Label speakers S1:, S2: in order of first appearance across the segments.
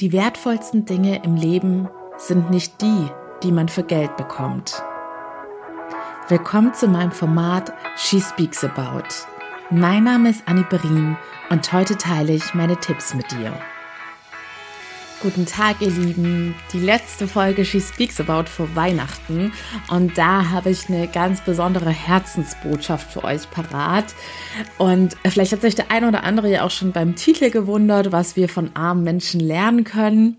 S1: Die wertvollsten Dinge im Leben sind nicht die, die man für Geld bekommt. Willkommen zu meinem Format She Speaks About. Mein Name ist Annie Berin und heute teile ich meine Tipps mit dir. Guten Tag, ihr Lieben. Die letzte Folge She Speaks About vor Weihnachten. Und da habe ich eine ganz besondere Herzensbotschaft für euch parat. Und vielleicht hat sich der eine oder andere ja auch schon beim Titel gewundert, was wir von armen Menschen lernen können.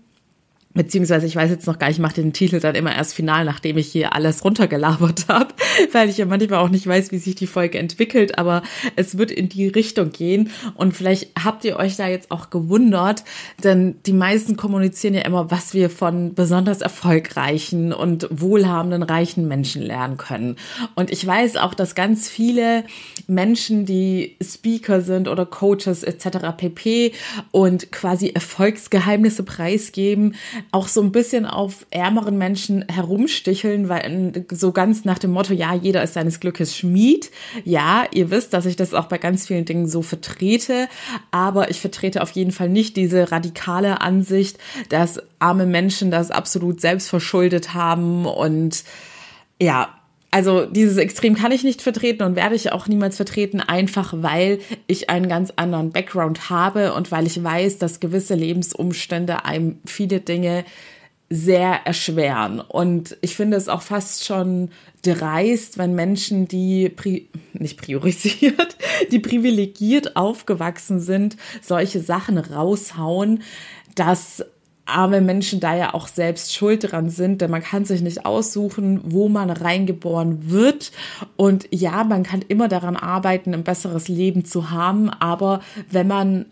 S1: Beziehungsweise ich weiß jetzt noch gar nicht, ich mache den Titel dann immer erst final, nachdem ich hier alles runtergelabert habe, weil ich ja manchmal auch nicht weiß, wie sich die Folge entwickelt, aber es wird in die Richtung gehen und vielleicht habt ihr euch da jetzt auch gewundert, denn die meisten kommunizieren ja immer, was wir von besonders erfolgreichen und wohlhabenden reichen Menschen lernen können. Und ich weiß auch, dass ganz viele Menschen, die Speaker sind oder Coaches etc. pp und quasi Erfolgsgeheimnisse preisgeben, auch so ein bisschen auf ärmeren Menschen herumsticheln, weil so ganz nach dem Motto, ja, jeder ist seines Glückes Schmied. Ja, ihr wisst, dass ich das auch bei ganz vielen Dingen so vertrete, aber ich vertrete auf jeden Fall nicht diese radikale Ansicht, dass arme Menschen das absolut selbst verschuldet haben und ja, also dieses Extrem kann ich nicht vertreten und werde ich auch niemals vertreten, einfach weil ich einen ganz anderen Background habe und weil ich weiß, dass gewisse Lebensumstände einem viele Dinge sehr erschweren. Und ich finde es auch fast schon dreist, wenn Menschen, die pri nicht priorisiert, die privilegiert aufgewachsen sind, solche Sachen raushauen, dass arme Menschen da ja auch selbst schuld dran sind, denn man kann sich nicht aussuchen, wo man reingeboren wird. Und ja, man kann immer daran arbeiten, ein besseres Leben zu haben, aber wenn man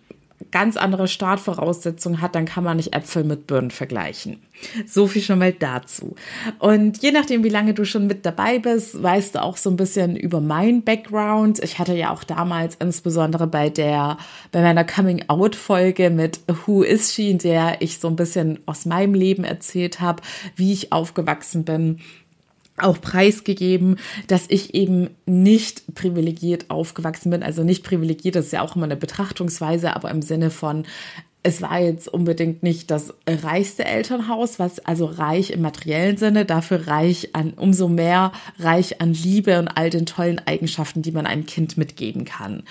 S1: ganz andere Startvoraussetzungen hat, dann kann man nicht Äpfel mit Birnen vergleichen. So viel schon mal dazu. Und je nachdem, wie lange du schon mit dabei bist, weißt du auch so ein bisschen über mein Background. Ich hatte ja auch damals insbesondere bei der, bei meiner Coming Out Folge mit Who is she, in der ich so ein bisschen aus meinem Leben erzählt habe, wie ich aufgewachsen bin, auch preisgegeben, dass ich eben nicht privilegiert aufgewachsen bin. Also nicht privilegiert, das ist ja auch immer eine Betrachtungsweise, aber im Sinne von, es war jetzt unbedingt nicht das reichste Elternhaus, was also reich im materiellen Sinne, dafür reich an, umso mehr reich an Liebe und all den tollen Eigenschaften, die man einem Kind mitgeben kann.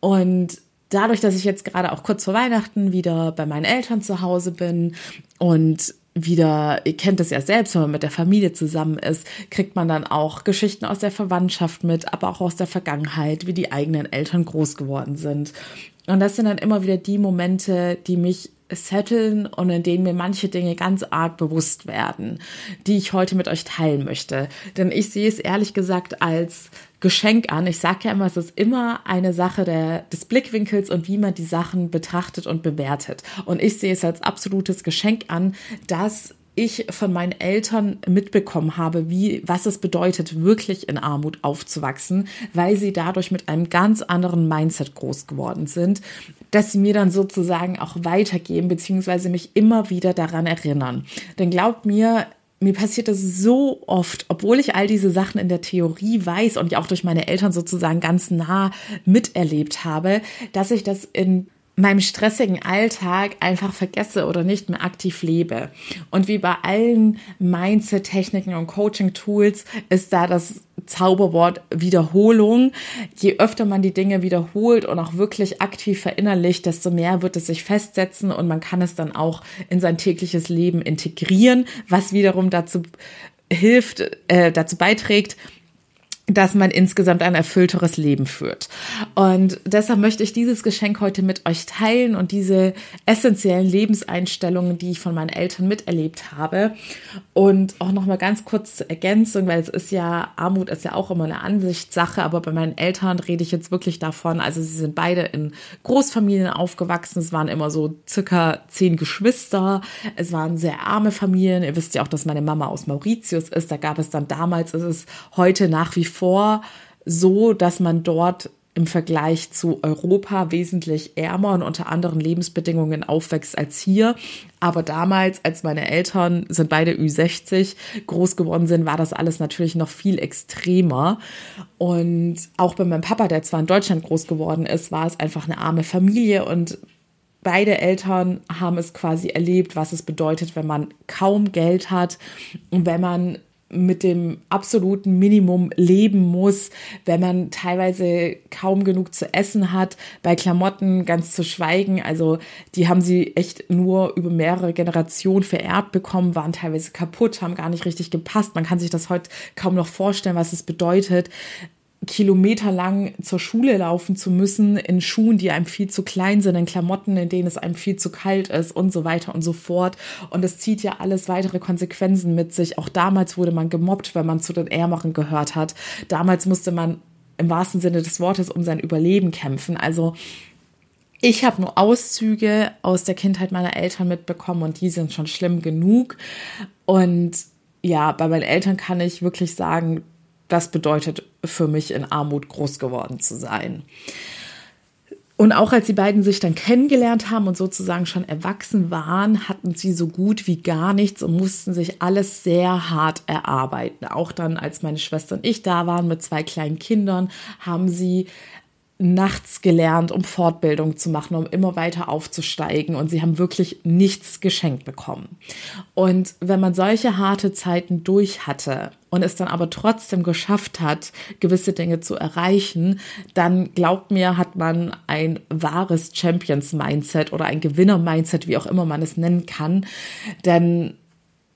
S1: Und dadurch, dass ich jetzt gerade auch kurz vor Weihnachten wieder bei meinen Eltern zu Hause bin und wieder, ihr kennt es ja selbst, wenn man mit der Familie zusammen ist, kriegt man dann auch Geschichten aus der Verwandtschaft mit, aber auch aus der Vergangenheit, wie die eigenen Eltern groß geworden sind. Und das sind dann immer wieder die Momente, die mich setteln und in denen mir manche Dinge ganz arg bewusst werden, die ich heute mit euch teilen möchte. Denn ich sehe es ehrlich gesagt als Geschenk an. Ich sage ja immer, es ist immer eine Sache der, des Blickwinkels und wie man die Sachen betrachtet und bewertet. Und ich sehe es als absolutes Geschenk an, dass ich von meinen Eltern mitbekommen habe, wie, was es bedeutet, wirklich in Armut aufzuwachsen, weil sie dadurch mit einem ganz anderen Mindset groß geworden sind, dass sie mir dann sozusagen auch weitergeben, beziehungsweise mich immer wieder daran erinnern. Denn glaubt mir, mir passiert das so oft, obwohl ich all diese Sachen in der Theorie weiß und ich auch durch meine Eltern sozusagen ganz nah miterlebt habe, dass ich das in meinem stressigen Alltag einfach vergesse oder nicht mehr aktiv lebe. Und wie bei allen Mindset-Techniken und Coaching-Tools ist da das Zauberwort Wiederholung. Je öfter man die Dinge wiederholt und auch wirklich aktiv verinnerlicht, desto mehr wird es sich festsetzen und man kann es dann auch in sein tägliches Leben integrieren, was wiederum dazu hilft, äh, dazu beiträgt, dass man insgesamt ein erfüllteres Leben führt. Und deshalb möchte ich dieses Geschenk heute mit euch teilen und diese essentiellen Lebenseinstellungen, die ich von meinen Eltern miterlebt habe. Und auch nochmal ganz kurz zur Ergänzung, weil es ist ja, Armut ist ja auch immer eine Ansichtssache, aber bei meinen Eltern rede ich jetzt wirklich davon, also sie sind beide in Großfamilien aufgewachsen. Es waren immer so circa zehn Geschwister. Es waren sehr arme Familien. Ihr wisst ja auch, dass meine Mama aus Mauritius ist. Da gab es dann damals, ist es heute nach wie vor so, dass man dort im Vergleich zu Europa wesentlich ärmer und unter anderen Lebensbedingungen aufwächst als hier. Aber damals, als meine Eltern sind beide Ü60 groß geworden sind, war das alles natürlich noch viel extremer. Und auch bei meinem Papa, der zwar in Deutschland groß geworden ist, war es einfach eine arme Familie und beide Eltern haben es quasi erlebt, was es bedeutet, wenn man kaum Geld hat und wenn man mit dem absoluten Minimum leben muss, wenn man teilweise kaum genug zu essen hat, bei Klamotten ganz zu schweigen. Also die haben sie echt nur über mehrere Generationen vererbt bekommen, waren teilweise kaputt, haben gar nicht richtig gepasst. Man kann sich das heute kaum noch vorstellen, was es bedeutet, kilometerlang zur Schule laufen zu müssen, in Schuhen, die einem viel zu klein sind, in Klamotten, in denen es einem viel zu kalt ist und so weiter und so fort. Und es zieht ja alles weitere Konsequenzen mit sich. Auch damals wurde man gemobbt, wenn man zu den Ärmeren gehört hat. Damals musste man im wahrsten Sinne des Wortes um sein Überleben kämpfen. Also ich habe nur Auszüge aus der Kindheit meiner Eltern mitbekommen und die sind schon schlimm genug. Und ja, bei meinen Eltern kann ich wirklich sagen, das bedeutet für mich in Armut groß geworden zu sein. Und auch als die beiden sich dann kennengelernt haben und sozusagen schon erwachsen waren, hatten sie so gut wie gar nichts und mussten sich alles sehr hart erarbeiten. Auch dann, als meine Schwester und ich da waren mit zwei kleinen Kindern, haben sie nachts gelernt, um Fortbildung zu machen, um immer weiter aufzusteigen und sie haben wirklich nichts geschenkt bekommen. Und wenn man solche harte Zeiten durch hatte und es dann aber trotzdem geschafft hat, gewisse Dinge zu erreichen, dann glaubt mir, hat man ein wahres Champions-Mindset oder ein Gewinner-Mindset, wie auch immer man es nennen kann. Denn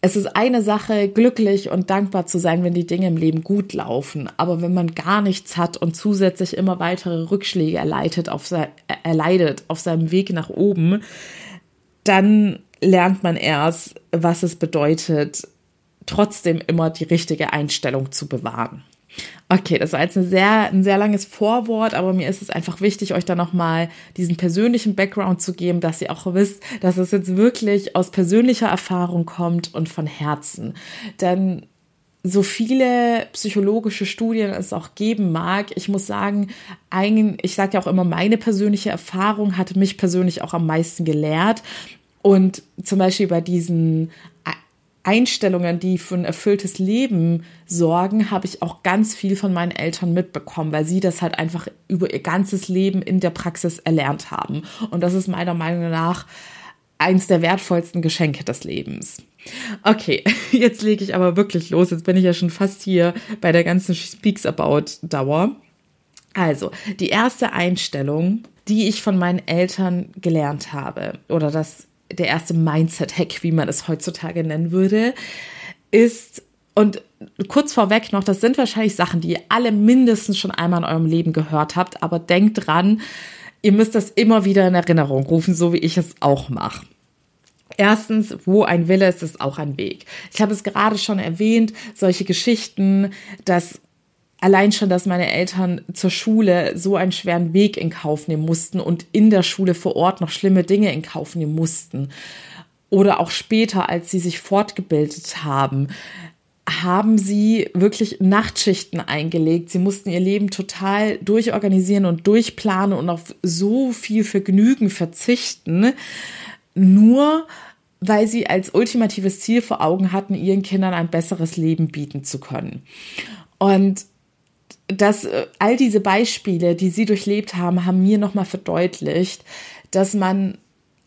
S1: es ist eine Sache, glücklich und dankbar zu sein, wenn die Dinge im Leben gut laufen. Aber wenn man gar nichts hat und zusätzlich immer weitere Rückschläge erleidet auf, se erleidet auf seinem Weg nach oben, dann lernt man erst, was es bedeutet, trotzdem immer die richtige Einstellung zu bewahren. Okay, das war jetzt ein sehr, ein sehr langes Vorwort, aber mir ist es einfach wichtig, euch da nochmal diesen persönlichen Background zu geben, dass ihr auch wisst, dass es jetzt wirklich aus persönlicher Erfahrung kommt und von Herzen. Denn so viele psychologische Studien es auch geben mag, ich muss sagen, ein, ich sage ja auch immer, meine persönliche Erfahrung hatte mich persönlich auch am meisten gelehrt. Und zum Beispiel bei diesen Einstellungen, die für ein erfülltes Leben sorgen, habe ich auch ganz viel von meinen Eltern mitbekommen, weil sie das halt einfach über ihr ganzes Leben in der Praxis erlernt haben. Und das ist meiner Meinung nach eins der wertvollsten Geschenke des Lebens. Okay, jetzt lege ich aber wirklich los. Jetzt bin ich ja schon fast hier bei der ganzen Speaks About Dauer. Also, die erste Einstellung, die ich von meinen Eltern gelernt habe, oder das der erste Mindset-Hack, wie man es heutzutage nennen würde, ist, und kurz vorweg noch, das sind wahrscheinlich Sachen, die ihr alle mindestens schon einmal in eurem Leben gehört habt, aber denkt dran, ihr müsst das immer wieder in Erinnerung rufen, so wie ich es auch mache. Erstens, wo ein Wille ist, ist auch ein Weg. Ich habe es gerade schon erwähnt, solche Geschichten, dass allein schon, dass meine Eltern zur Schule so einen schweren Weg in Kauf nehmen mussten und in der Schule vor Ort noch schlimme Dinge in Kauf nehmen mussten. Oder auch später, als sie sich fortgebildet haben, haben sie wirklich Nachtschichten eingelegt. Sie mussten ihr Leben total durchorganisieren und durchplanen und auf so viel Vergnügen verzichten. Nur weil sie als ultimatives Ziel vor Augen hatten, ihren Kindern ein besseres Leben bieten zu können. Und dass äh, all diese Beispiele, die sie durchlebt haben, haben mir nochmal verdeutlicht, dass man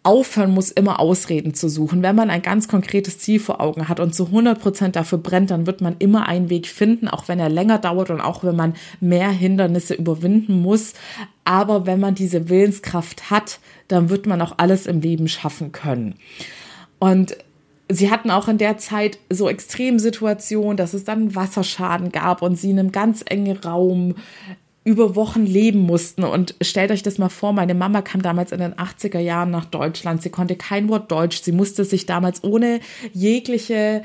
S1: aufhören muss, immer Ausreden zu suchen. Wenn man ein ganz konkretes Ziel vor Augen hat und zu 100 Prozent dafür brennt, dann wird man immer einen Weg finden, auch wenn er länger dauert und auch wenn man mehr Hindernisse überwinden muss. Aber wenn man diese Willenskraft hat, dann wird man auch alles im Leben schaffen können. Und sie hatten auch in der Zeit so Extremsituationen, dass es dann Wasserschaden gab und sie in einem ganz engen Raum über Wochen leben mussten. Und stellt euch das mal vor, meine Mama kam damals in den 80er Jahren nach Deutschland. Sie konnte kein Wort Deutsch. Sie musste sich damals ohne jegliche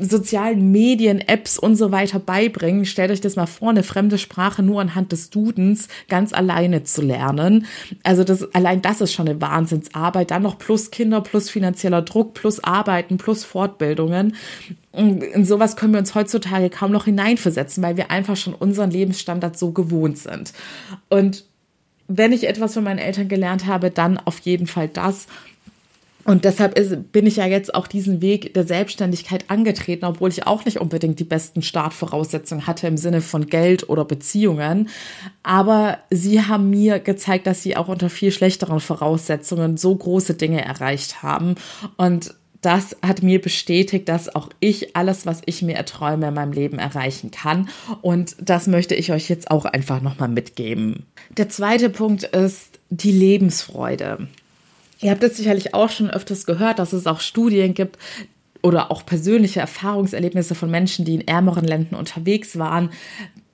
S1: sozialen Medien, Apps und so weiter beibringen. Stellt euch das mal vor, eine fremde Sprache nur anhand des Dudens ganz alleine zu lernen. Also das, allein das ist schon eine Wahnsinnsarbeit. Dann noch plus Kinder, plus finanzieller Druck, plus Arbeiten, plus Fortbildungen. In sowas können wir uns heutzutage kaum noch hineinversetzen, weil wir einfach schon unseren Lebensstandard so gewohnt sind. Und wenn ich etwas von meinen Eltern gelernt habe, dann auf jeden Fall das. Und deshalb ist, bin ich ja jetzt auch diesen Weg der Selbstständigkeit angetreten, obwohl ich auch nicht unbedingt die besten Startvoraussetzungen hatte im Sinne von Geld oder Beziehungen. Aber sie haben mir gezeigt, dass sie auch unter viel schlechteren Voraussetzungen so große Dinge erreicht haben. Und das hat mir bestätigt, dass auch ich alles, was ich mir erträume, in meinem Leben erreichen kann. Und das möchte ich euch jetzt auch einfach nochmal mitgeben. Der zweite Punkt ist die Lebensfreude. Ihr habt es sicherlich auch schon öfters gehört, dass es auch Studien gibt oder auch persönliche Erfahrungserlebnisse von Menschen, die in ärmeren Ländern unterwegs waren,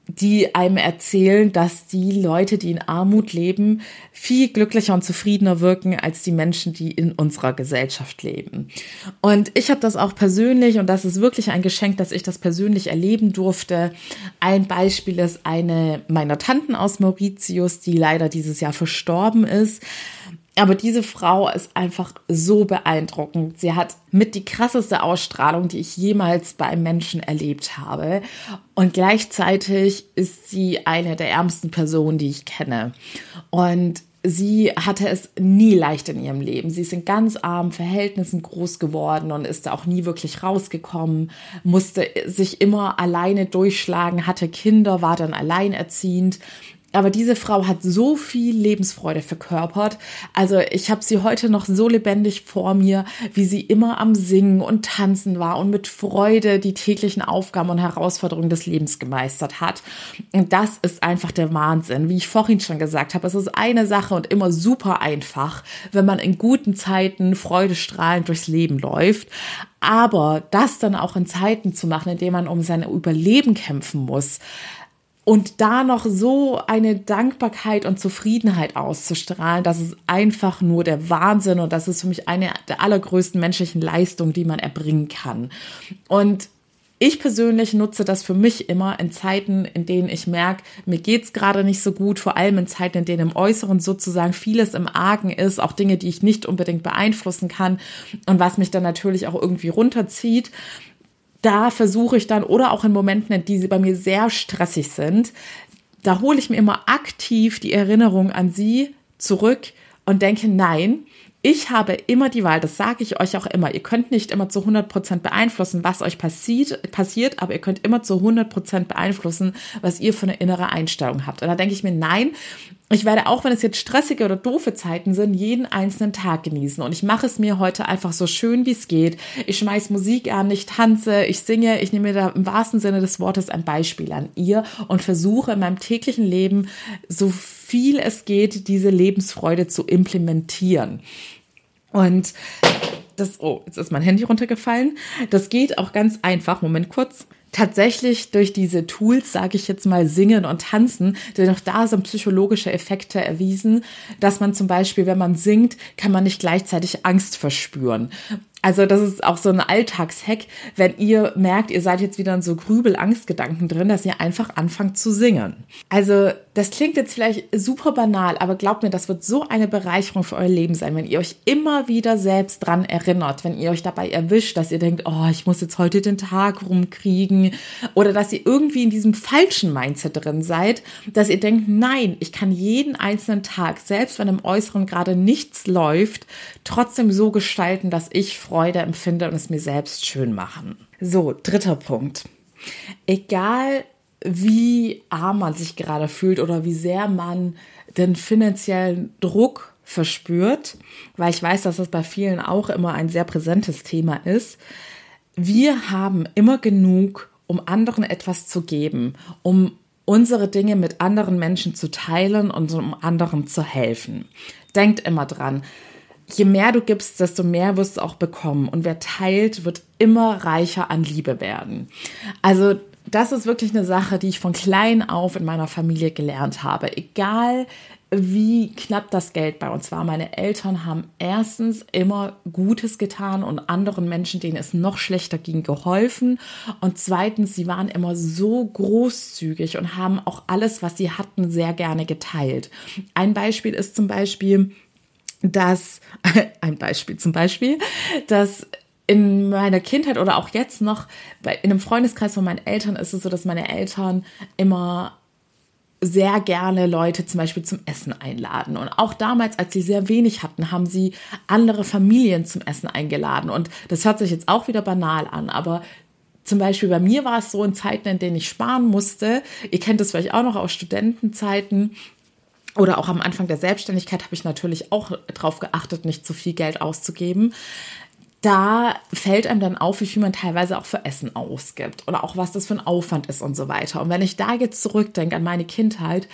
S1: die einem erzählen, dass die Leute, die in Armut leben, viel glücklicher und zufriedener wirken als die Menschen, die in unserer Gesellschaft leben. Und ich habe das auch persönlich, und das ist wirklich ein Geschenk, dass ich das persönlich erleben durfte. Ein Beispiel ist eine meiner Tanten aus Mauritius, die leider dieses Jahr verstorben ist. Aber diese Frau ist einfach so beeindruckend. Sie hat mit die krasseste Ausstrahlung, die ich jemals bei einem Menschen erlebt habe. Und gleichzeitig ist sie eine der ärmsten Personen, die ich kenne. Und sie hatte es nie leicht in ihrem Leben. Sie ist in ganz armen Verhältnissen groß geworden und ist da auch nie wirklich rausgekommen, musste sich immer alleine durchschlagen, hatte Kinder, war dann alleinerziehend aber diese Frau hat so viel Lebensfreude verkörpert. Also ich habe sie heute noch so lebendig vor mir, wie sie immer am Singen und Tanzen war und mit Freude die täglichen Aufgaben und Herausforderungen des Lebens gemeistert hat. Und das ist einfach der Wahnsinn. Wie ich vorhin schon gesagt habe, es ist eine Sache und immer super einfach, wenn man in guten Zeiten freudestrahlend durchs Leben läuft. Aber das dann auch in Zeiten zu machen, in denen man um sein Überleben kämpfen muss, und da noch so eine Dankbarkeit und Zufriedenheit auszustrahlen, das ist einfach nur der Wahnsinn und das ist für mich eine der allergrößten menschlichen Leistungen, die man erbringen kann. Und ich persönlich nutze das für mich immer in Zeiten, in denen ich merke, mir geht's gerade nicht so gut, vor allem in Zeiten, in denen im Äußeren sozusagen vieles im Argen ist, auch Dinge, die ich nicht unbedingt beeinflussen kann und was mich dann natürlich auch irgendwie runterzieht da versuche ich dann, oder auch in Momenten, die sie bei mir sehr stressig sind, da hole ich mir immer aktiv die Erinnerung an sie zurück und denke, nein, ich habe immer die Wahl, das sage ich euch auch immer. Ihr könnt nicht immer zu 100% beeinflussen, was euch passiert, passiert, aber ihr könnt immer zu 100% beeinflussen, was ihr für eine innere Einstellung habt. Und da denke ich mir, nein, ich werde auch, wenn es jetzt stressige oder doofe Zeiten sind, jeden einzelnen Tag genießen. Und ich mache es mir heute einfach so schön, wie es geht. Ich schmeiß Musik an, ich tanze, ich singe, ich nehme mir da im wahrsten Sinne des Wortes ein Beispiel an ihr und versuche in meinem täglichen Leben so viel es geht, diese Lebensfreude zu implementieren. Und das, oh, jetzt ist mein Handy runtergefallen. Das geht auch ganz einfach. Moment kurz tatsächlich durch diese Tools, sage ich jetzt mal, Singen und Tanzen, denn auch da sind psychologische Effekte erwiesen, dass man zum Beispiel, wenn man singt, kann man nicht gleichzeitig Angst verspüren. Also das ist auch so ein Alltagshack, wenn ihr merkt, ihr seid jetzt wieder in so Grübel-Angstgedanken drin, dass ihr einfach anfangt zu singen. Also das klingt jetzt vielleicht super banal, aber glaubt mir, das wird so eine Bereicherung für euer Leben sein, wenn ihr euch immer wieder selbst dran erinnert, wenn ihr euch dabei erwischt, dass ihr denkt, oh, ich muss jetzt heute den Tag rumkriegen oder dass ihr irgendwie in diesem falschen Mindset drin seid, dass ihr denkt, nein, ich kann jeden einzelnen Tag, selbst wenn im Äußeren gerade nichts läuft, trotzdem so gestalten, dass ich Freude empfinde und es mir selbst schön machen. So, dritter Punkt. Egal wie arm man sich gerade fühlt oder wie sehr man den finanziellen Druck verspürt, weil ich weiß, dass das bei vielen auch immer ein sehr präsentes Thema ist. Wir haben immer genug, um anderen etwas zu geben, um unsere Dinge mit anderen Menschen zu teilen und um anderen zu helfen. Denkt immer dran, je mehr du gibst, desto mehr wirst du auch bekommen. Und wer teilt, wird immer reicher an Liebe werden. Also das ist wirklich eine Sache, die ich von klein auf in meiner Familie gelernt habe. Egal wie knapp das Geld bei uns war. Meine Eltern haben erstens immer Gutes getan und anderen Menschen, denen es noch schlechter ging, geholfen. Und zweitens, sie waren immer so großzügig und haben auch alles, was sie hatten, sehr gerne geteilt. Ein Beispiel ist zum Beispiel, dass, ein Beispiel zum Beispiel, dass in meiner Kindheit oder auch jetzt noch, in einem Freundeskreis von meinen Eltern ist es so, dass meine Eltern immer sehr gerne Leute zum Beispiel zum Essen einladen. Und auch damals, als sie sehr wenig hatten, haben sie andere Familien zum Essen eingeladen. Und das hört sich jetzt auch wieder banal an, aber zum Beispiel bei mir war es so in Zeiten, in denen ich sparen musste. Ihr kennt es vielleicht auch noch aus Studentenzeiten. Oder auch am Anfang der Selbstständigkeit habe ich natürlich auch darauf geachtet, nicht zu viel Geld auszugeben da fällt einem dann auf, wie viel man teilweise auch für Essen ausgibt oder auch was das für ein Aufwand ist und so weiter. Und wenn ich da jetzt zurückdenke an meine Kindheit,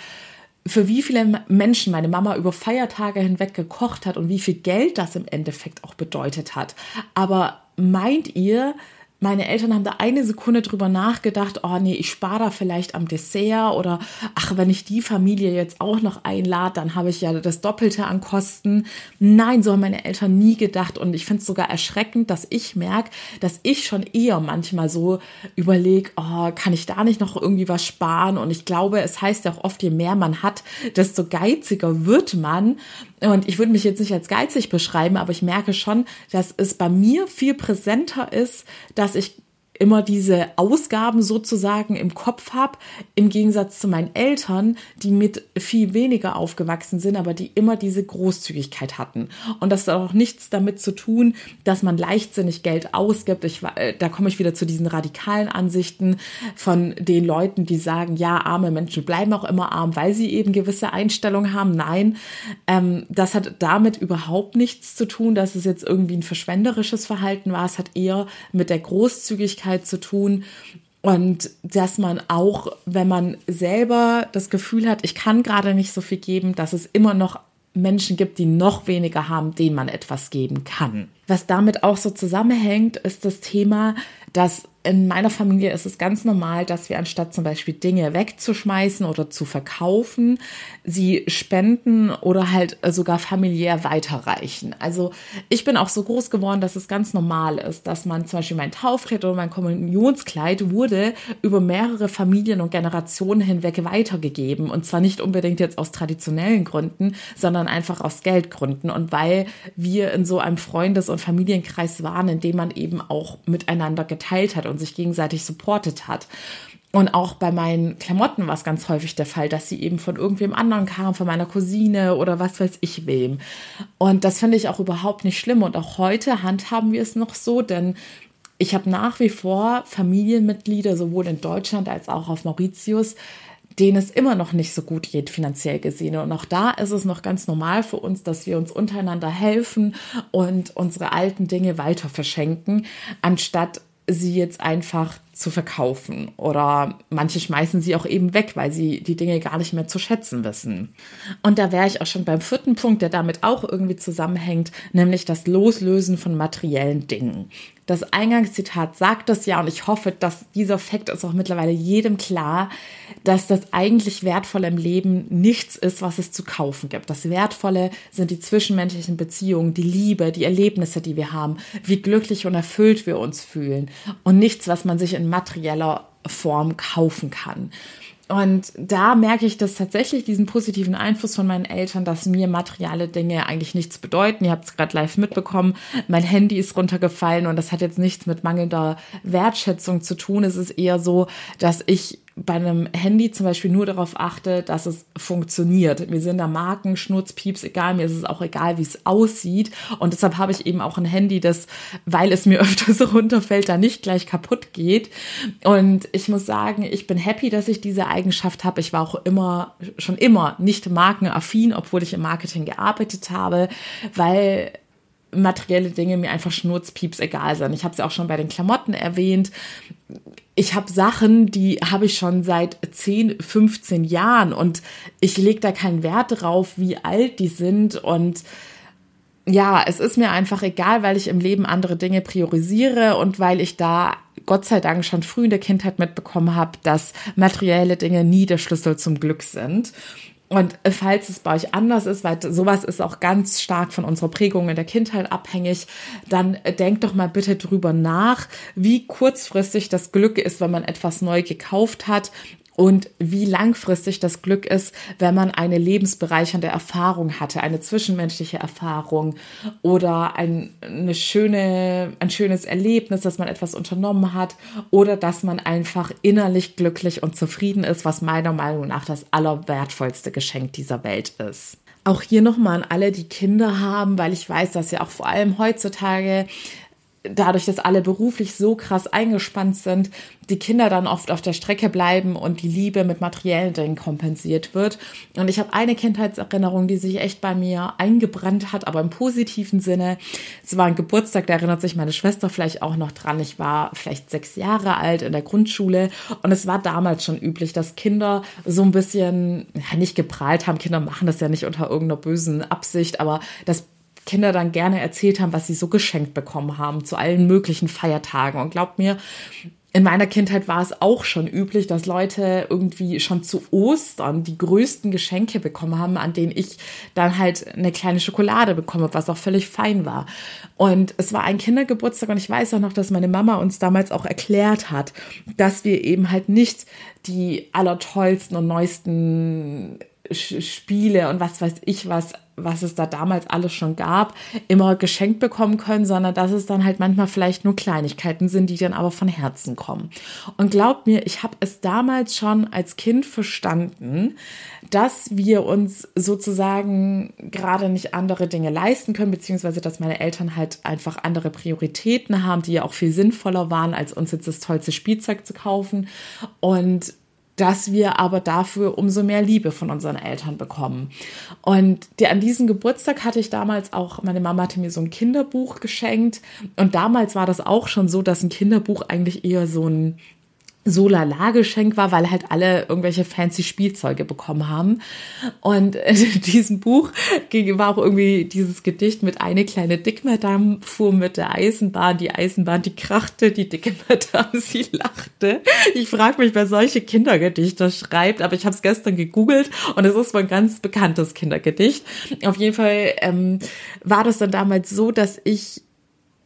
S1: für wie viele Menschen meine Mama über Feiertage hinweg gekocht hat und wie viel Geld das im Endeffekt auch bedeutet hat. Aber meint ihr, meine Eltern haben da eine Sekunde drüber nachgedacht, oh nee, ich spare da vielleicht am Dessert oder ach, wenn ich die Familie jetzt auch noch einlade, dann habe ich ja das Doppelte an Kosten. Nein, so haben meine Eltern nie gedacht und ich finde es sogar erschreckend, dass ich merke, dass ich schon eher manchmal so überlege, oh, kann ich da nicht noch irgendwie was sparen? Und ich glaube, es heißt ja auch oft, je mehr man hat, desto geiziger wird man. Und ich würde mich jetzt nicht als geizig beschreiben, aber ich merke schon, dass es bei mir viel präsenter ist, dass ich immer diese Ausgaben sozusagen im Kopf habe, im Gegensatz zu meinen Eltern, die mit viel weniger aufgewachsen sind, aber die immer diese Großzügigkeit hatten. Und das hat auch nichts damit zu tun, dass man leichtsinnig Geld ausgibt. Ich, äh, da komme ich wieder zu diesen radikalen Ansichten von den Leuten, die sagen, ja, arme Menschen bleiben auch immer arm, weil sie eben gewisse Einstellungen haben. Nein, ähm, das hat damit überhaupt nichts zu tun, dass es jetzt irgendwie ein verschwenderisches Verhalten war. Es hat eher mit der Großzügigkeit Persönlichkeit zu tun und dass man auch, wenn man selber das Gefühl hat, ich kann gerade nicht so viel geben, dass es immer noch Menschen gibt, die noch weniger haben, denen man etwas geben kann. Was damit auch so zusammenhängt, ist das Thema, dass in meiner Familie ist es ganz normal, dass wir anstatt zum Beispiel Dinge wegzuschmeißen oder zu verkaufen, sie spenden oder halt sogar familiär weiterreichen. Also ich bin auch so groß geworden, dass es ganz normal ist, dass man zum Beispiel mein Taufkleid oder mein Kommunionskleid wurde über mehrere Familien und Generationen hinweg weitergegeben. Und zwar nicht unbedingt jetzt aus traditionellen Gründen, sondern einfach aus Geldgründen. Und weil wir in so einem Freundes- und Familienkreis waren, in dem man eben auch miteinander geteilt hat und sich gegenseitig supportet hat. Und auch bei meinen Klamotten war es ganz häufig der Fall, dass sie eben von irgendwem anderen kamen, von meiner Cousine oder was weiß ich wem. Und das finde ich auch überhaupt nicht schlimm. Und auch heute handhaben wir es noch so, denn ich habe nach wie vor Familienmitglieder, sowohl in Deutschland als auch auf Mauritius, denen es immer noch nicht so gut geht, finanziell gesehen. Und auch da ist es noch ganz normal für uns, dass wir uns untereinander helfen und unsere alten Dinge weiter verschenken, anstatt sie jetzt einfach zu verkaufen oder manche schmeißen sie auch eben weg, weil sie die Dinge gar nicht mehr zu schätzen wissen. Und da wäre ich auch schon beim vierten Punkt, der damit auch irgendwie zusammenhängt, nämlich das Loslösen von materiellen Dingen. Das Eingangszitat sagt das ja und ich hoffe, dass dieser Fakt ist auch mittlerweile jedem klar, dass das eigentlich Wertvolle im Leben nichts ist, was es zu kaufen gibt. Das Wertvolle sind die zwischenmenschlichen Beziehungen, die Liebe, die Erlebnisse, die wir haben, wie glücklich und erfüllt wir uns fühlen und nichts, was man sich in materieller Form kaufen kann. Und da merke ich dass tatsächlich diesen positiven Einfluss von meinen Eltern, dass mir materielle Dinge eigentlich nichts bedeuten. Ihr habt es gerade live mitbekommen. Mein Handy ist runtergefallen und das hat jetzt nichts mit mangelnder Wertschätzung zu tun. Es ist eher so, dass ich bei einem Handy zum Beispiel nur darauf achte, dass es funktioniert. Mir sind da Marken, Schnurz, Pieps egal, mir ist es auch egal, wie es aussieht. Und deshalb habe ich eben auch ein Handy, das, weil es mir öfter so runterfällt, da nicht gleich kaputt geht. Und ich muss sagen, ich bin happy, dass ich diese Eigenschaft habe. Ich war auch immer, schon immer nicht markenaffin, obwohl ich im Marketing gearbeitet habe, weil materielle Dinge mir einfach schnurzpieps egal sind. Ich habe es ja auch schon bei den Klamotten erwähnt. Ich habe Sachen, die habe ich schon seit 10, 15 Jahren und ich lege da keinen Wert drauf, wie alt die sind und ja, es ist mir einfach egal, weil ich im Leben andere Dinge priorisiere und weil ich da Gott sei Dank schon früh in der Kindheit mitbekommen habe, dass materielle Dinge nie der Schlüssel zum Glück sind. Und falls es bei euch anders ist, weil sowas ist auch ganz stark von unserer Prägung in der Kindheit abhängig, dann denkt doch mal bitte drüber nach, wie kurzfristig das Glück ist, wenn man etwas neu gekauft hat und wie langfristig das Glück ist, wenn man eine lebensbereichernde Erfahrung hatte, eine zwischenmenschliche Erfahrung oder ein, eine schöne, ein schönes Erlebnis, dass man etwas unternommen hat oder dass man einfach innerlich glücklich und zufrieden ist, was meiner Meinung nach das allerwertvollste Geschenk dieser Welt ist. Auch hier nochmal an alle, die Kinder haben, weil ich weiß, dass ja auch vor allem heutzutage dadurch, dass alle beruflich so krass eingespannt sind, die Kinder dann oft auf der Strecke bleiben und die Liebe mit materiellen Dingen kompensiert wird. Und ich habe eine Kindheitserinnerung, die sich echt bei mir eingebrannt hat, aber im positiven Sinne. Es war ein Geburtstag, da erinnert sich meine Schwester vielleicht auch noch dran. Ich war vielleicht sechs Jahre alt in der Grundschule und es war damals schon üblich, dass Kinder so ein bisschen, ja, nicht geprahlt haben. Kinder machen das ja nicht unter irgendeiner bösen Absicht, aber das Kinder dann gerne erzählt haben, was sie so geschenkt bekommen haben zu allen möglichen Feiertagen. Und glaubt mir, in meiner Kindheit war es auch schon üblich, dass Leute irgendwie schon zu Ostern die größten Geschenke bekommen haben, an denen ich dann halt eine kleine Schokolade bekomme, was auch völlig fein war. Und es war ein Kindergeburtstag und ich weiß auch noch, dass meine Mama uns damals auch erklärt hat, dass wir eben halt nicht die allertollsten und neuesten Spiele und was weiß ich was was es da damals alles schon gab, immer geschenkt bekommen können, sondern dass es dann halt manchmal vielleicht nur Kleinigkeiten sind, die dann aber von Herzen kommen. Und glaubt mir, ich habe es damals schon als Kind verstanden, dass wir uns sozusagen gerade nicht andere Dinge leisten können, beziehungsweise dass meine Eltern halt einfach andere Prioritäten haben, die ja auch viel sinnvoller waren, als uns jetzt das tollste Spielzeug zu kaufen. Und dass wir aber dafür umso mehr Liebe von unseren Eltern bekommen. Und die, an diesem Geburtstag hatte ich damals auch, meine Mama hatte mir so ein Kinderbuch geschenkt. Und damals war das auch schon so, dass ein Kinderbuch eigentlich eher so ein so lala Geschenk war, weil halt alle irgendwelche fancy Spielzeuge bekommen haben. Und in diesem Buch war auch irgendwie dieses Gedicht mit eine kleine Dickmadame fuhr mit der Eisenbahn, die Eisenbahn, die krachte, die dicke Madame, sie lachte. Ich frage mich, wer solche Kindergedichte schreibt, aber ich habe es gestern gegoogelt und es ist wohl ein ganz bekanntes Kindergedicht. Auf jeden Fall ähm, war das dann damals so, dass ich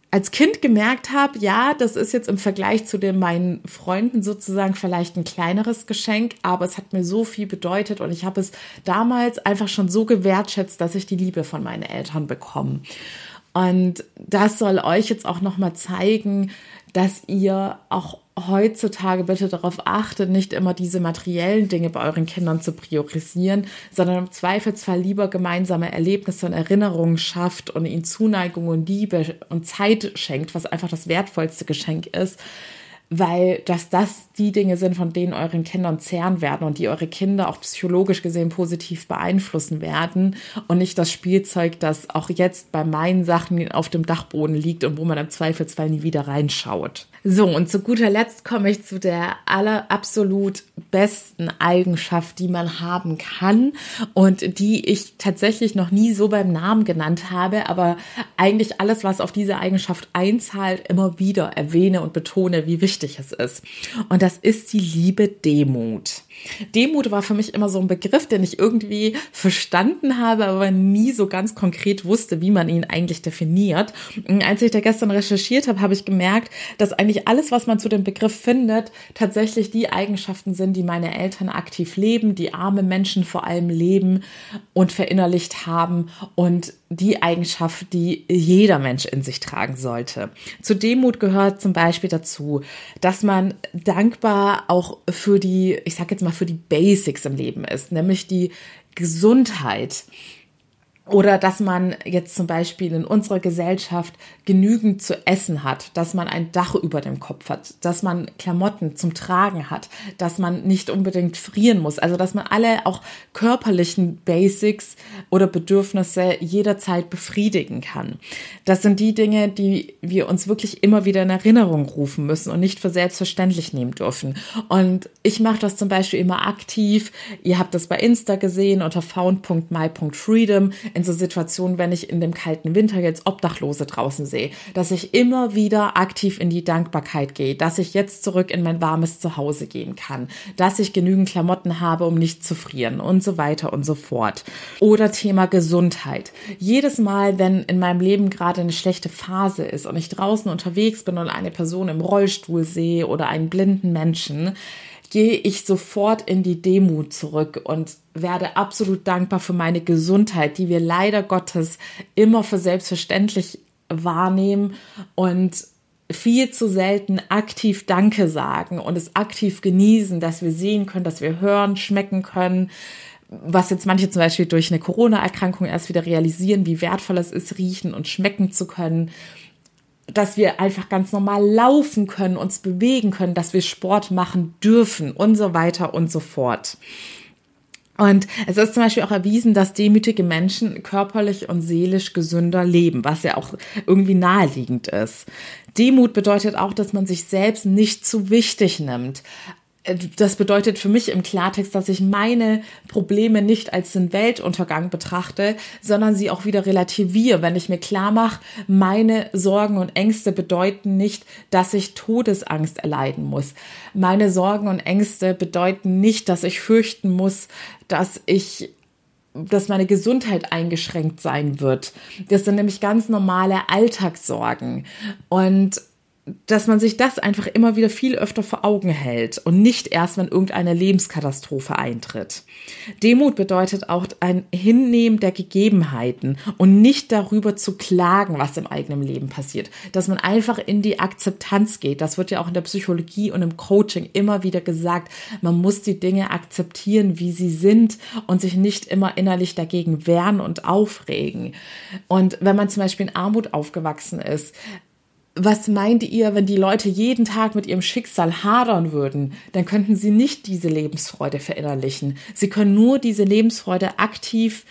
S1: als Kind gemerkt habe, ja, das ist jetzt im Vergleich zu den meinen Freunden sozusagen vielleicht ein kleineres Geschenk, aber es hat mir so viel bedeutet und ich habe es damals einfach schon so gewertschätzt, dass ich die Liebe von meinen Eltern bekomme. Und das soll euch jetzt auch noch mal zeigen, dass ihr auch heutzutage bitte darauf achtet, nicht immer diese materiellen Dinge bei euren Kindern zu priorisieren, sondern im Zweifelsfall lieber gemeinsame Erlebnisse und Erinnerungen schafft und ihnen Zuneigung und Liebe und Zeit schenkt, was einfach das wertvollste Geschenk ist, weil dass das die Dinge sind, von denen euren Kindern zehren werden und die eure Kinder auch psychologisch gesehen positiv beeinflussen werden und nicht das Spielzeug, das auch jetzt bei meinen Sachen auf dem Dachboden liegt und wo man im Zweifelsfall nie wieder reinschaut. So, und zu guter Letzt komme ich zu der aller absolut besten Eigenschaft, die man haben kann und die ich tatsächlich noch nie so beim Namen genannt habe, aber eigentlich alles, was auf diese Eigenschaft einzahlt, immer wieder erwähne und betone, wie wichtig es ist. Und das ist die liebe Demut. Demut war für mich immer so ein Begriff, den ich irgendwie verstanden habe, aber nie so ganz konkret wusste, wie man ihn eigentlich definiert. Und als ich da gestern recherchiert habe, habe ich gemerkt, dass eigentlich alles, was man zu dem Begriff findet, tatsächlich die Eigenschaften sind, die meine Eltern aktiv leben, die arme Menschen vor allem leben und verinnerlicht haben und die Eigenschaft, die jeder Mensch in sich tragen sollte. Zu Demut gehört zum Beispiel dazu, dass man dankbar auch für die, ich sag jetzt mal, für die Basics im Leben ist, nämlich die Gesundheit, oder dass man jetzt zum Beispiel in unserer Gesellschaft genügend zu essen hat, dass man ein Dach über dem Kopf hat, dass man Klamotten zum Tragen hat, dass man nicht unbedingt frieren muss. Also dass man alle auch körperlichen Basics oder Bedürfnisse jederzeit befriedigen kann. Das sind die Dinge, die wir uns wirklich immer wieder in Erinnerung rufen müssen und nicht für selbstverständlich nehmen dürfen. Und ich mache das zum Beispiel immer aktiv. Ihr habt das bei Insta gesehen unter found.my.freedom in so Situationen, wenn ich in dem kalten Winter jetzt Obdachlose draußen sehe, dass ich immer wieder aktiv in die Dankbarkeit gehe, dass ich jetzt zurück in mein warmes Zuhause gehen kann, dass ich genügend Klamotten habe, um nicht zu frieren und so weiter und so fort. Oder Thema Gesundheit. Jedes Mal, wenn in meinem Leben gerade eine schlechte Phase ist und ich draußen unterwegs bin und eine Person im Rollstuhl sehe oder einen blinden Menschen, gehe ich sofort in die Demut zurück und werde absolut dankbar für meine Gesundheit, die wir leider Gottes immer für selbstverständlich wahrnehmen und viel zu selten aktiv Danke sagen und es aktiv genießen, dass wir sehen können, dass wir hören, schmecken können, was jetzt manche zum Beispiel durch eine Corona-Erkrankung erst wieder realisieren, wie wertvoll es ist, riechen und schmecken zu können, dass wir einfach ganz normal laufen können, uns bewegen können, dass wir Sport machen dürfen und so weiter und so fort. Und es ist zum Beispiel auch erwiesen, dass demütige Menschen körperlich und seelisch gesünder leben, was ja auch irgendwie naheliegend ist. Demut bedeutet auch, dass man sich selbst nicht zu wichtig nimmt. Das bedeutet für mich im Klartext, dass ich meine Probleme nicht als den Weltuntergang betrachte, sondern sie auch wieder relativiere, wenn ich mir klar mache, meine Sorgen und Ängste bedeuten nicht, dass ich Todesangst erleiden muss. Meine Sorgen und Ängste bedeuten nicht, dass ich fürchten muss, dass ich dass meine Gesundheit eingeschränkt sein wird. Das sind nämlich ganz normale Alltagssorgen. Und dass man sich das einfach immer wieder viel öfter vor Augen hält und nicht erst, wenn irgendeine Lebenskatastrophe eintritt. Demut bedeutet auch ein Hinnehmen der Gegebenheiten und nicht darüber zu klagen, was im eigenen Leben passiert. Dass man einfach in die Akzeptanz geht. Das wird ja auch in der Psychologie und im Coaching immer wieder gesagt. Man muss die Dinge akzeptieren, wie sie sind und sich nicht immer innerlich dagegen wehren und aufregen. Und wenn man zum Beispiel in Armut aufgewachsen ist, was meint ihr, wenn die Leute jeden Tag mit ihrem Schicksal hadern würden? Dann könnten sie nicht diese Lebensfreude verinnerlichen. Sie können nur diese Lebensfreude aktiv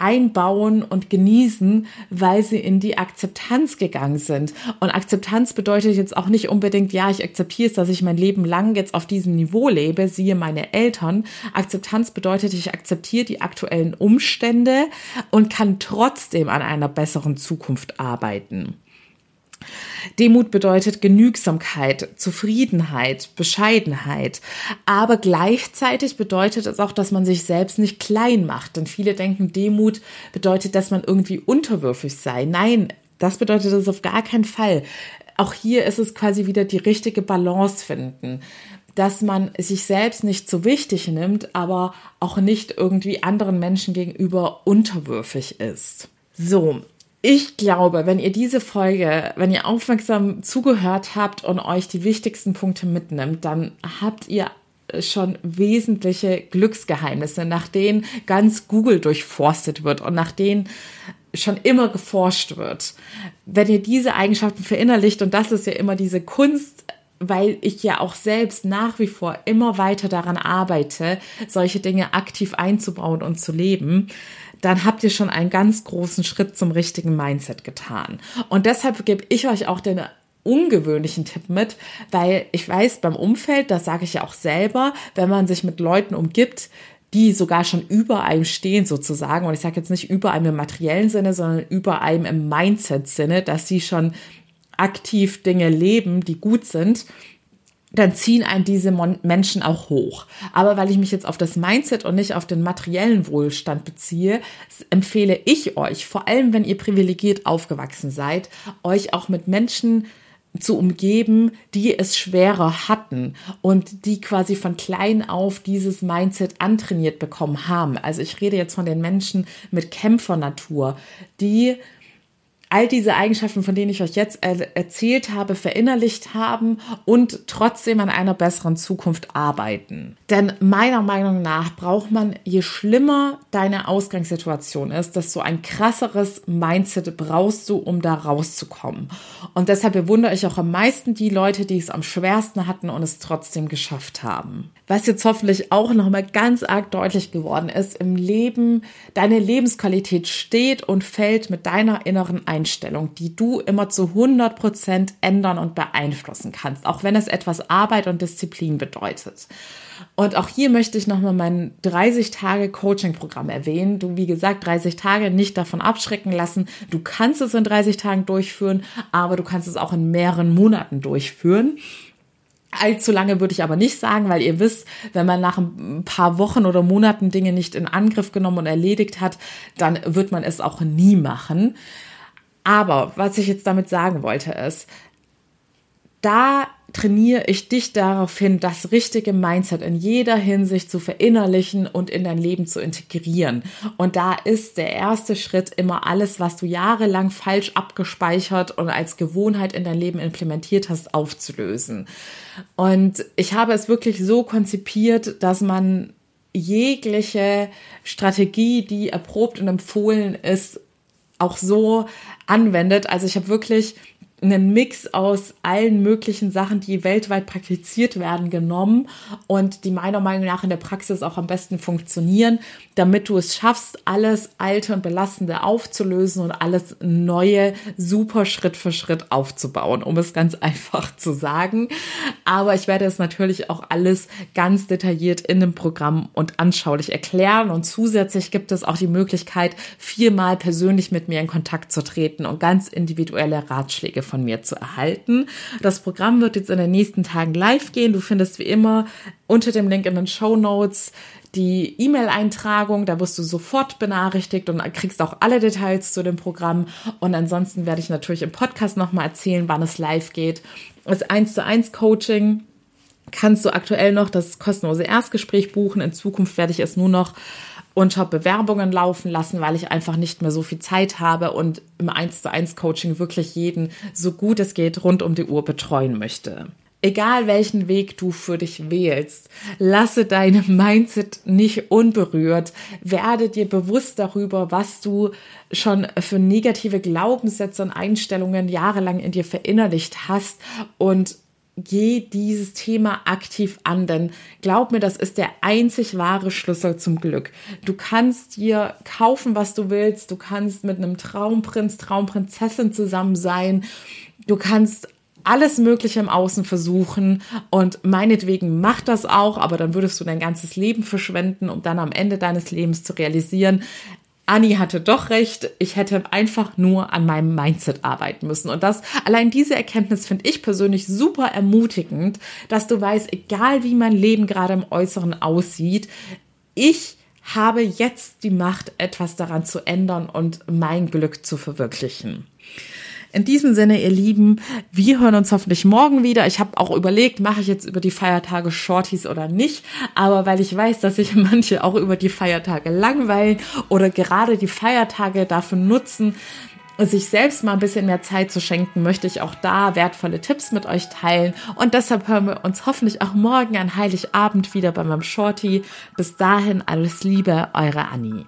S1: einbauen und genießen, weil sie in die Akzeptanz gegangen sind. Und Akzeptanz bedeutet jetzt auch nicht unbedingt, ja, ich akzeptiere es, dass ich mein Leben lang jetzt auf diesem Niveau lebe, siehe meine Eltern. Akzeptanz bedeutet, ich akzeptiere die aktuellen Umstände und kann trotzdem an einer besseren Zukunft arbeiten. Demut bedeutet Genügsamkeit, Zufriedenheit, Bescheidenheit. Aber gleichzeitig bedeutet es auch, dass man sich selbst nicht klein macht. Denn viele denken, Demut bedeutet, dass man irgendwie unterwürfig sei. Nein, das bedeutet es auf gar keinen Fall. Auch hier ist es quasi wieder die richtige Balance finden dass man sich selbst nicht so wichtig nimmt, aber auch nicht irgendwie anderen Menschen gegenüber unterwürfig ist. So, ich glaube, wenn ihr diese Folge, wenn ihr aufmerksam zugehört habt und euch die wichtigsten Punkte mitnimmt, dann habt ihr schon wesentliche Glücksgeheimnisse, nach denen ganz Google durchforstet wird und nach denen schon immer geforscht wird. Wenn ihr diese Eigenschaften verinnerlicht, und das ist ja immer diese Kunst, weil ich ja auch selbst nach wie vor immer weiter daran arbeite, solche Dinge aktiv einzubauen und zu leben, dann habt ihr schon einen ganz großen Schritt zum richtigen Mindset getan. Und deshalb gebe ich euch auch den ungewöhnlichen Tipp mit, weil ich weiß beim Umfeld, das sage ich ja auch selber, wenn man sich mit Leuten umgibt, die sogar schon über einem stehen sozusagen, und ich sage jetzt nicht über einem im materiellen Sinne, sondern über einem im Mindset-Sinne, dass sie schon aktiv Dinge leben, die gut sind, dann ziehen einen diese Menschen auch hoch. Aber weil ich mich jetzt auf das Mindset und nicht auf den materiellen Wohlstand beziehe, empfehle ich euch, vor allem wenn ihr privilegiert aufgewachsen seid, euch auch mit Menschen zu umgeben, die es schwerer hatten und die quasi von klein auf dieses Mindset antrainiert bekommen haben. Also ich rede jetzt von den Menschen mit Kämpfernatur, die all diese Eigenschaften, von denen ich euch jetzt er erzählt habe, verinnerlicht haben und trotzdem an einer besseren Zukunft arbeiten. Denn meiner Meinung nach braucht man, je schlimmer deine Ausgangssituation ist, desto ein krasseres Mindset brauchst du, um da rauszukommen. Und deshalb bewundere ich auch am meisten die Leute, die es am schwersten hatten und es trotzdem geschafft haben. Was jetzt hoffentlich auch nochmal ganz arg deutlich geworden ist, im Leben, deine Lebensqualität steht und fällt mit deiner inneren Einstellung die du immer zu 100 Prozent ändern und beeinflussen kannst, auch wenn es etwas Arbeit und Disziplin bedeutet. Und auch hier möchte ich nochmal mein 30 Tage Coaching-Programm erwähnen. Du, wie gesagt, 30 Tage nicht davon abschrecken lassen. Du kannst es in 30 Tagen durchführen, aber du kannst es auch in mehreren Monaten durchführen. Allzu lange würde ich aber nicht sagen, weil ihr wisst, wenn man nach ein paar Wochen oder Monaten Dinge nicht in Angriff genommen und erledigt hat, dann wird man es auch nie machen. Aber was ich jetzt damit sagen wollte ist, da trainiere ich dich darauf hin, das richtige Mindset in jeder Hinsicht zu verinnerlichen und in dein Leben zu integrieren. Und da ist der erste Schritt immer alles, was du jahrelang falsch abgespeichert und als Gewohnheit in dein Leben implementiert hast, aufzulösen. Und ich habe es wirklich so konzipiert, dass man jegliche Strategie, die erprobt und empfohlen ist, auch so anwendet. Also ich habe wirklich einen Mix aus allen möglichen Sachen, die weltweit praktiziert werden, genommen und die meiner Meinung nach in der Praxis auch am besten funktionieren, damit du es schaffst, alles Alte und Belastende aufzulösen und alles Neue super Schritt für Schritt aufzubauen, um es ganz einfach zu sagen. Aber ich werde es natürlich auch alles ganz detailliert in dem Programm und anschaulich erklären und zusätzlich gibt es auch die Möglichkeit, viermal persönlich mit mir in Kontakt zu treten und ganz individuelle Ratschläge von mir zu erhalten. Das Programm wird jetzt in den nächsten Tagen live gehen. Du findest wie immer unter dem Link in den Show Notes die E-Mail-Eintragung, da wirst du sofort benachrichtigt und kriegst auch alle Details zu dem Programm. Und ansonsten werde ich natürlich im Podcast nochmal erzählen, wann es live geht. Das 1 zu 1 Coaching kannst du aktuell noch das kostenlose Erstgespräch buchen. In Zukunft werde ich es nur noch unter Bewerbungen laufen lassen, weil ich einfach nicht mehr so viel Zeit habe und im 1 zu 1 Coaching wirklich jeden so gut es geht rund um die Uhr betreuen möchte. Egal welchen Weg du für dich wählst, lasse dein Mindset nicht unberührt. Werde dir bewusst darüber, was du schon für negative Glaubenssätze und Einstellungen jahrelang in dir verinnerlicht hast und geh dieses Thema aktiv an, denn glaub mir, das ist der einzig wahre Schlüssel zum Glück. Du kannst dir kaufen, was du willst, du kannst mit einem Traumprinz, Traumprinzessin zusammen sein, du kannst alles Mögliche im Außen versuchen und meinetwegen mach das auch, aber dann würdest du dein ganzes Leben verschwenden, um dann am Ende deines Lebens zu realisieren, Anni hatte doch recht, ich hätte einfach nur an meinem Mindset arbeiten müssen. Und das, allein diese Erkenntnis finde ich persönlich super ermutigend, dass du weißt, egal wie mein Leben gerade im Äußeren aussieht, ich habe jetzt die Macht, etwas daran zu ändern und mein Glück zu verwirklichen. In diesem Sinne, ihr Lieben, wir hören uns hoffentlich morgen wieder. Ich habe auch überlegt, mache ich jetzt über die Feiertage Shorties oder nicht. Aber weil ich weiß, dass sich manche auch über die Feiertage langweilen oder gerade die Feiertage dafür nutzen, sich selbst mal ein bisschen mehr Zeit zu schenken, möchte ich auch da wertvolle Tipps mit euch teilen. Und deshalb hören wir uns hoffentlich auch morgen an Heiligabend wieder bei meinem Shorty. Bis dahin alles Liebe, eure Annie.